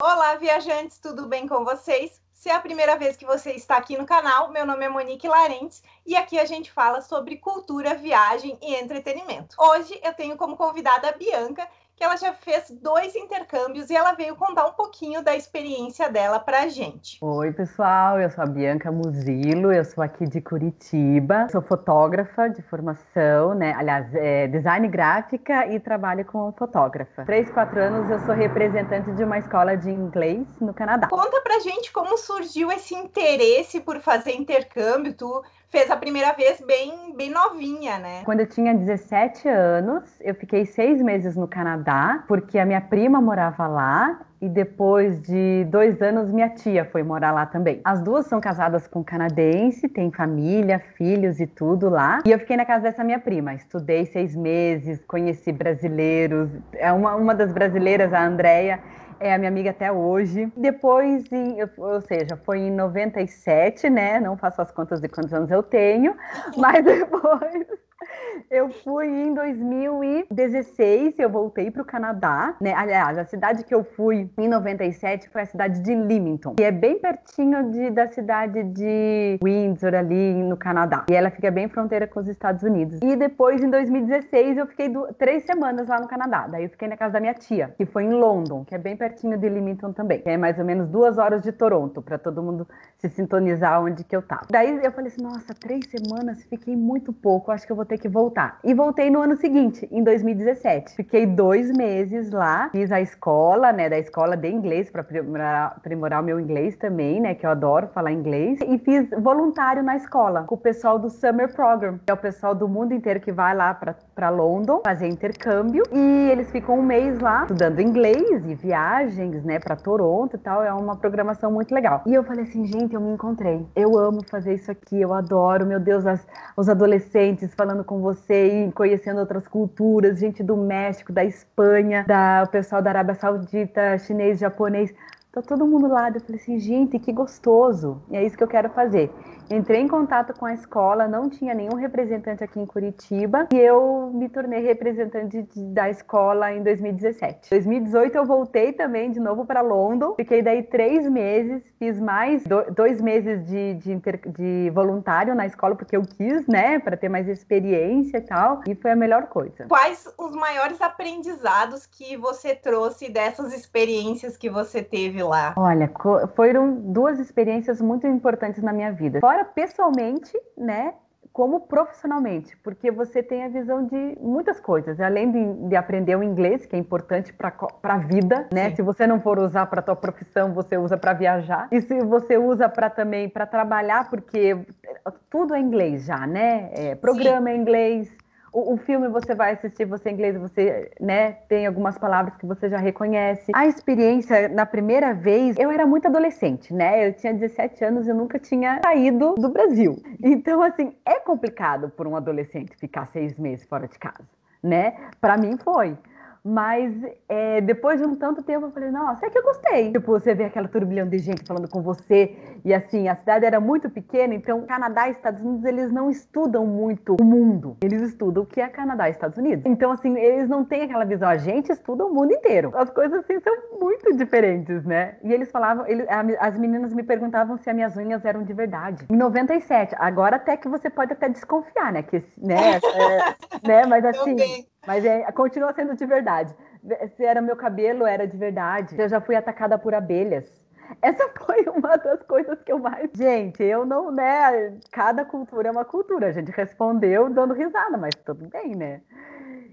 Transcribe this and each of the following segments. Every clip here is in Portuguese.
Olá, viajantes, tudo bem com vocês? Se é a primeira vez que você está aqui no canal, meu nome é Monique Larentes e aqui a gente fala sobre cultura, viagem e entretenimento. Hoje eu tenho como convidada a Bianca, que ela já fez dois intercâmbios e ela veio contar um pouquinho da experiência dela para a gente. Oi, pessoal, eu sou a Bianca Muzilo, eu sou aqui de Curitiba, sou fotógrafa de formação, né? Aliás, é design gráfica e trabalho como fotógrafa. Três, quatro anos eu sou representante de uma escola de inglês no Canadá. Conta pra gente como surgiu esse interesse por fazer intercâmbio, tu fez a primeira vez bem, bem novinha, né? Quando eu tinha 17 anos, eu fiquei seis meses no Canadá, porque a minha prima morava lá e depois de dois anos minha tia foi morar lá também. As duas são casadas com canadense, têm família, filhos e tudo lá. E eu fiquei na casa dessa minha prima. Estudei seis meses, conheci brasileiros. É uma, uma das brasileiras, a Andrea é a minha amiga até hoje. Depois, em, ou seja, foi em 97, né? Não faço as contas de quantos anos eu tenho, mas depois eu fui em 2016, eu voltei para o Canadá, né? Aliás, a cidade que eu fui em 97 foi a cidade de Limington, que é bem pertinho de, da cidade de Windsor, ali no Canadá. E ela fica bem fronteira com os Estados Unidos. E depois, em 2016, eu fiquei do, três semanas lá no Canadá. Daí eu fiquei na casa da minha tia, que foi em London, que é bem pertinho de Limington também. Que é mais ou menos duas horas de Toronto, para todo mundo se sintonizar onde que eu tava. Daí eu falei assim, nossa, três semanas, fiquei muito pouco, acho que eu vou ter que voltar voltar. E voltei no ano seguinte, em 2017. Fiquei dois meses lá, fiz a escola, né, da escola de inglês para aprimorar, o meu inglês também, né, que eu adoro falar inglês. E fiz voluntário na escola com o pessoal do Summer Program, que é o pessoal do mundo inteiro que vai lá para London fazer intercâmbio. E eles ficam um mês lá estudando inglês e viagens, né, para Toronto e tal. É uma programação muito legal. E eu falei assim, gente, eu me encontrei. Eu amo fazer isso aqui, eu adoro, meu Deus, as, os adolescentes falando com você você ir conhecendo outras culturas, gente do México, da Espanha, da, o pessoal da Arábia Saudita, chinês, japonês. Tá todo mundo lá. Eu falei assim, gente, que gostoso. E é isso que eu quero fazer. Entrei em contato com a escola, não tinha nenhum representante aqui em Curitiba e eu me tornei representante da escola em 2017. Em 2018 eu voltei também de novo para London, fiquei daí três meses, fiz mais dois meses de, de, inter, de voluntário na escola porque eu quis, né, para ter mais experiência e tal, e foi a melhor coisa. Quais os maiores aprendizados que você trouxe dessas experiências que você teve lá? Olha, foram duas experiências muito importantes na minha vida. Fora pessoalmente, né? Como profissionalmente, porque você tem a visão de muitas coisas, além de, de aprender o inglês, que é importante para a vida, né? Sim. Se você não for usar para tua profissão, você usa para viajar. E se você usa para também para trabalhar, porque tudo é inglês já, né? É, programa Sim. é inglês, o, o, filme você vai assistir, você em inglês, você, né, tem algumas palavras que você já reconhece. A experiência, na primeira vez, eu era muito adolescente, né? Eu tinha 17 anos e nunca tinha saído do Brasil. Então, assim, é complicado por um adolescente ficar seis meses fora de casa, né? Para mim foi. Mas é, depois de um tanto tempo eu falei, nossa, é que eu gostei. Tipo, você vê aquela turbilhão de gente falando com você. E assim, a cidade era muito pequena, então Canadá e Estados Unidos, eles não estudam muito o mundo. Eles estudam o que é Canadá e Estados Unidos. Então, assim, eles não têm aquela visão. A gente estuda o mundo inteiro. As coisas, assim, são muito diferentes, né? E eles falavam, as meninas me perguntavam se as minhas unhas eram de verdade. Em 97. Agora até que você pode até desconfiar, né? Que, né, é, né? Mas assim... Mas é, continua sendo de verdade. Se era meu cabelo, era de verdade. Eu já fui atacada por abelhas. Essa foi uma das coisas que eu mais. Gente, eu não, né? Cada cultura é uma cultura. A gente respondeu dando risada, mas tudo bem, né?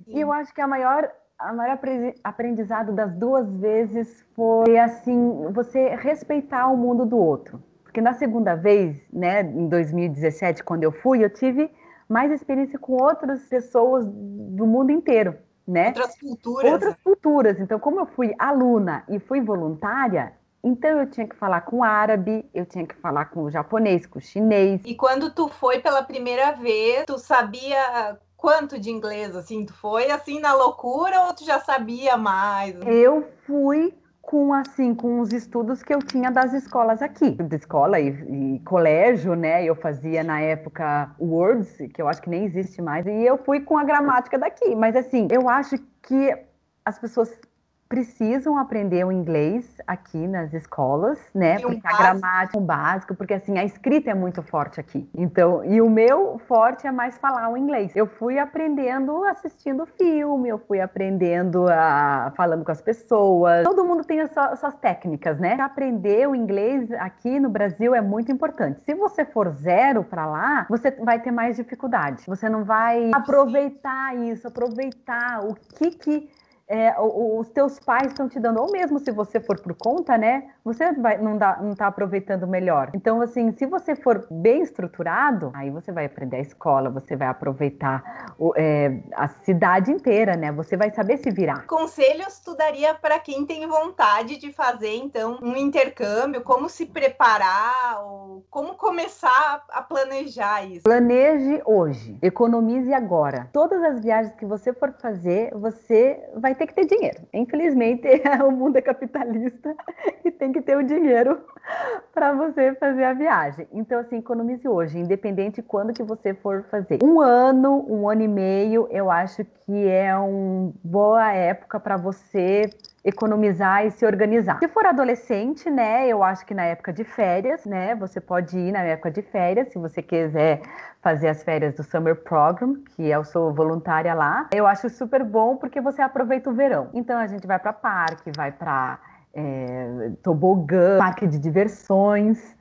Sim. E eu acho que a maior, a maior aprendizado das duas vezes foi assim, você respeitar o mundo do outro. Porque na segunda vez, né, em 2017, quando eu fui, eu tive mais experiência com outras pessoas do mundo inteiro, né? Outras culturas. Outras culturas. Então, como eu fui aluna e fui voluntária, então eu tinha que falar com árabe, eu tinha que falar com o japonês, com o chinês. E quando tu foi pela primeira vez, tu sabia quanto de inglês assim? Tu foi assim na loucura ou tu já sabia mais? Eu fui com assim com os estudos que eu tinha das escolas aqui, da escola e, e, colégio, né? Eu fazia na época Words, que eu acho que nem existe mais, e eu fui com a gramática daqui. Mas assim, eu acho que as pessoas precisam aprender o inglês aqui nas escolas, né? Um porque a gramática, um básico, porque assim, a escrita é muito forte aqui. Então, e o meu forte é mais falar o inglês. Eu fui aprendendo assistindo filme, eu fui aprendendo a falando com as pessoas. Todo mundo tem as suas técnicas, né? Aprender o inglês aqui no Brasil é muito importante. Se você for zero para lá, você vai ter mais dificuldade. Você não vai aproveitar isso, aproveitar o que que é, os teus pais estão te dando, ou mesmo se você for por conta, né? Você vai, não, dá, não tá aproveitando melhor. Então, assim, se você for bem estruturado, aí você vai aprender a escola, você vai aproveitar o- é, a cidade inteira, né? Você vai saber se virar. Conselhos tu daria para quem tem vontade de fazer, então, um intercâmbio, como se preparar, ou como começar a planejar isso? Planeje hoje, economize agora. Todas as viagens que você for fazer, você vai ter que ter dinheiro. Infelizmente, o mundo é capitalista e tem que ter o dinheiro para você fazer a viagem. Então, assim, economize hoje, independente de quando que você for fazer. Um ano, um ano e meio, eu acho que é uma boa época para você economizar e se organizar. Se for adolescente, né, eu acho que na época de férias, né, você pode ir na época de férias, se você quiser fazer as férias do Summer Program, que eu sou voluntária lá. Eu acho super bom porque você aproveita o verão. Então a gente vai para parque, vai para é, tobogã, parque de diversões,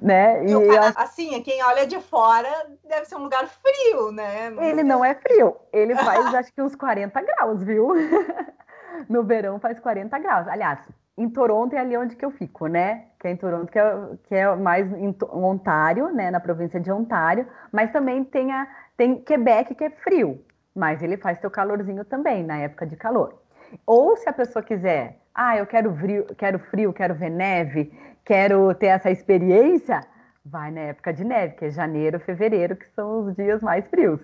né? E E Canadá, assim, quem olha de fora deve ser um lugar frio, né? Ele não é frio, ele faz acho que uns 40 graus, viu? No verão faz 40 graus. Aliás, em Toronto é ali onde que eu fico, né? Que é em Toronto, que é, que é mais em Ontário, né? Na província de Ontário, mas também tem, a, tem Quebec, que é frio, mas ele faz seu calorzinho também, na época de calor. Ou se a pessoa quiser, ah, eu quero frio, quero frio, quero ver neve, quero ter essa experiência, vai na época de neve, que é janeiro, fevereiro, que são os dias mais frios.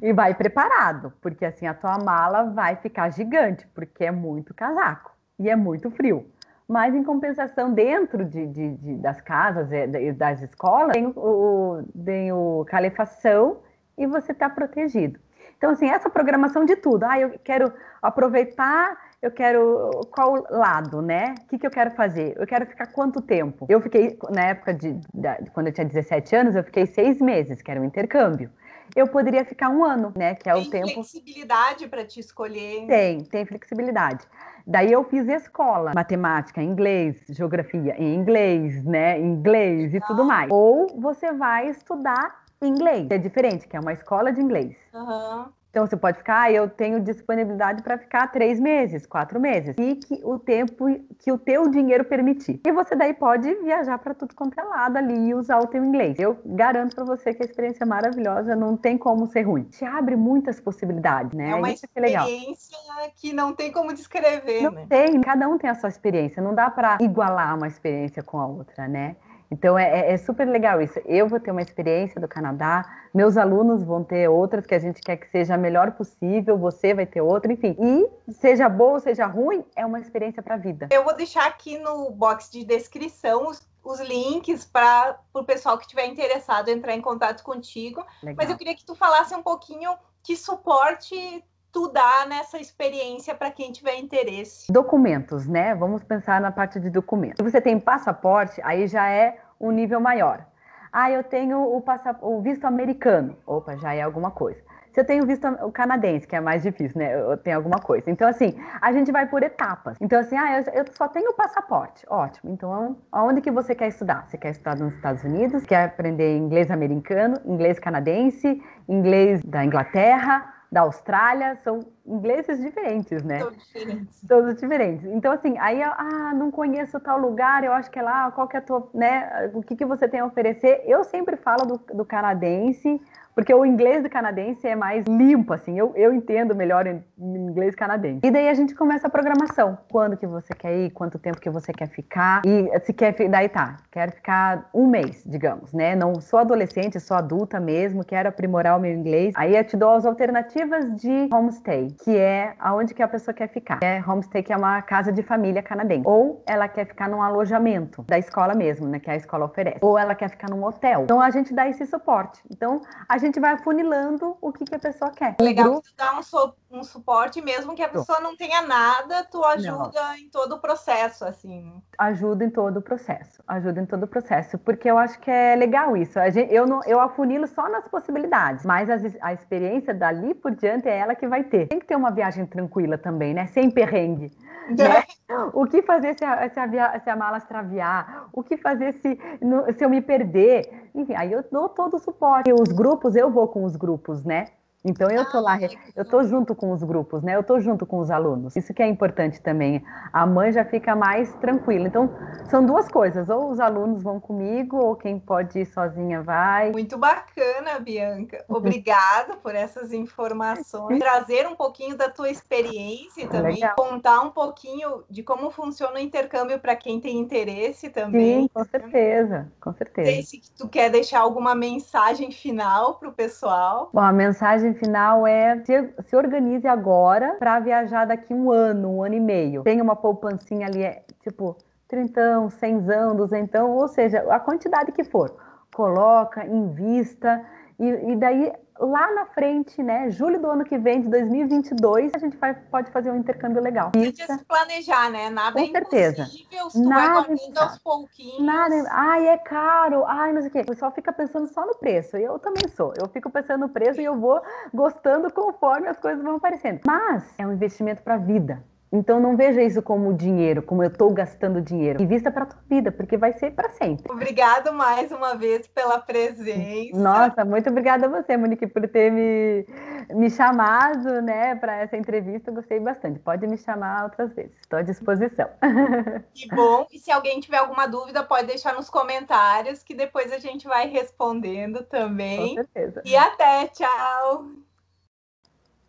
E vai preparado, porque assim a tua mala vai ficar gigante, porque é muito casaco e é muito frio. Mas em compensação, dentro de, de- de- das casas e da- e das escolas, tem o- tem o calefação e você está protegido. Então, assim, essa programação de tudo. Ah, eu quero aproveitar, eu quero qual lado, né? O que, que eu quero fazer? Eu quero ficar quanto tempo? Eu fiquei, na época de, de quando eu tinha 17 anos, eu fiquei seis meses, que era um intercâmbio. Eu poderia ficar um ano, né? Que é o Tem tempo. flexibilidade para te escolher. Tem, tem flexibilidade. Daí eu fiz escola, matemática, inglês, geografia em inglês, né? Inglês e tudo mais. Ou você vai estudar inglês, que é diferente, que é uma escola de inglês. Aham. Então você pode ficar, ah, eu tenho disponibilidade para ficar três meses, quatro meses. Fique o tempo que o teu dinheiro permitir. E você daí pode viajar para tudo quanto é lado ali e usar o teu inglês. Eu garanto para você que a experiência é maravilhosa, não tem como ser ruim. Te abre muitas possibilidades, né? É uma Isso que é experiência que não tem como descrever, Não né? tem, cada um tem a sua experiência, não dá para igualar uma experiência com a outra, né? Então é, é- é super legal isso. Eu vou ter uma experiência do Canadá, meus alunos vão ter outras que a gente quer que seja a melhor possível, você vai ter outra, enfim. E seja boa ou seja ruim, é uma experiência para a vida. Eu vou deixar aqui no box de descrição os, os links para o pessoal que estiver interessado entrar em contato contigo. Legal. Mas eu queria que tu falasse um pouquinho que suporte tu dá nessa experiência para quem tiver interesse. Documentos, né? Vamos pensar na parte de documentos. Se você tem passaporte, aí já é um nível maior. Ah, eu tenho o, o visto americano. Opa, já é alguma coisa. Se eu tenho visto o canadense, que é mais difícil, né? Eu tenho alguma coisa. Então, assim, a gente vai por etapas. Então, assim, ah, eu, eu só tenho o passaporte. Ótimo. Então, aonde que você quer estudar? Você quer estudar nos Estados Unidos? Quer aprender inglês americano, inglês canadense, inglês da Inglaterra, da Austrália? São ingleses diferentes, né? São diferentes. Todos diferentes. Então, assim, aí, ah, não conheço tal lugar, eu acho que é lá, qual que é a tua, né, o que, que você tem a oferecer? Eu sempre falo do, do canadense, porque o inglês do canadense é mais limpo, assim, eu, eu entendo melhor em, em inglês canadense. E daí a gente começa a programação. Quando que você quer ir, quanto tempo que você quer ficar, e se quer, daí tá, quero ficar um mês, digamos, né, não sou adolescente, sou adulta mesmo, quero aprimorar o meu inglês. Aí eu te dou as alternativas de homestay, que é aonde que a pessoa quer ficar. É homestay que é uma casa de família canadense. Ou ela quer ficar num alojamento da escola mesmo, né, que a escola oferece. Ou ela quer ficar num hotel. Então a gente dá esse suporte. Então a gente vai funilando o que, que a pessoa quer. Legal grupo... tu dá um, so, um, suporte, mesmo que a pessoa não tenha nada, tu ajuda não. em todo o processo, assim. Ajuda em todo o processo, ajuda em todo o processo, porque eu acho que é legal isso. Gente, eu, não, eu afunilo só nas possibilidades, mas a, a experiência dali por diante é ela que vai ter. Tem que ter uma viagem tranquila também, né? Sem perrengue. Né? O que fazer se a, se, a, se a mala extraviar? O que fazer se, se eu me perder? Enfim, aí eu dou todo o suporte. E os grupos, eu vou com os grupos, né? Então eu tô lá, eu tô junto com os grupos, né? Eu tô junto com os alunos. Isso que é importante também. A mãe já fica mais tranquila. Então são duas coisas: ou os alunos vão comigo, ou quem pode ir sozinha vai. Muito bacana, Bianca. Obrigada por essas informações, trazer um pouquinho da tua experiência e também Legal. contar um pouquinho de como funciona o intercâmbio para quem tem interesse também. Sim, com certeza, com certeza. Sei se tu quer deixar alguma mensagem final para o pessoal. Bom, a mensagem mensagem final é se, se organize agora para viajar daqui um ano, um ano e meio. Tem uma poupancinha ali, é, tipo, trintão, cenzão, duzentão, ou seja, a quantidade que for. Coloca, invista, e, e daí lá na frente, né, julho do ano que vem, de 2022, a gente vai, pode fazer um intercâmbio legal. Precisa se planejar, né? Nada Com é certeza. se nada vai guardando aos pouquinhos. Nada, ai, é caro, ai, não sei o quê. O pessoal fica pensando só no preço, e eu também sou. Eu fico pensando no preço e eu vou gostando conforme as coisas vão aparecendo. Mas é um investimento para a vida. Então não veja isso como dinheiro, como eu estou gastando dinheiro. Invista para tua vida, porque vai ser para sempre. Obrigado mais uma vez pela presença. Nossa, muito obrigada a você, Monique, por ter me, me chamado, né, para essa entrevista. gostei bastante. Pode me chamar outras vezes. Estou à disposição. Que bom. E se alguém tiver alguma dúvida, pode deixar nos comentários que depois a gente vai respondendo também. Com certeza. E até, tchau.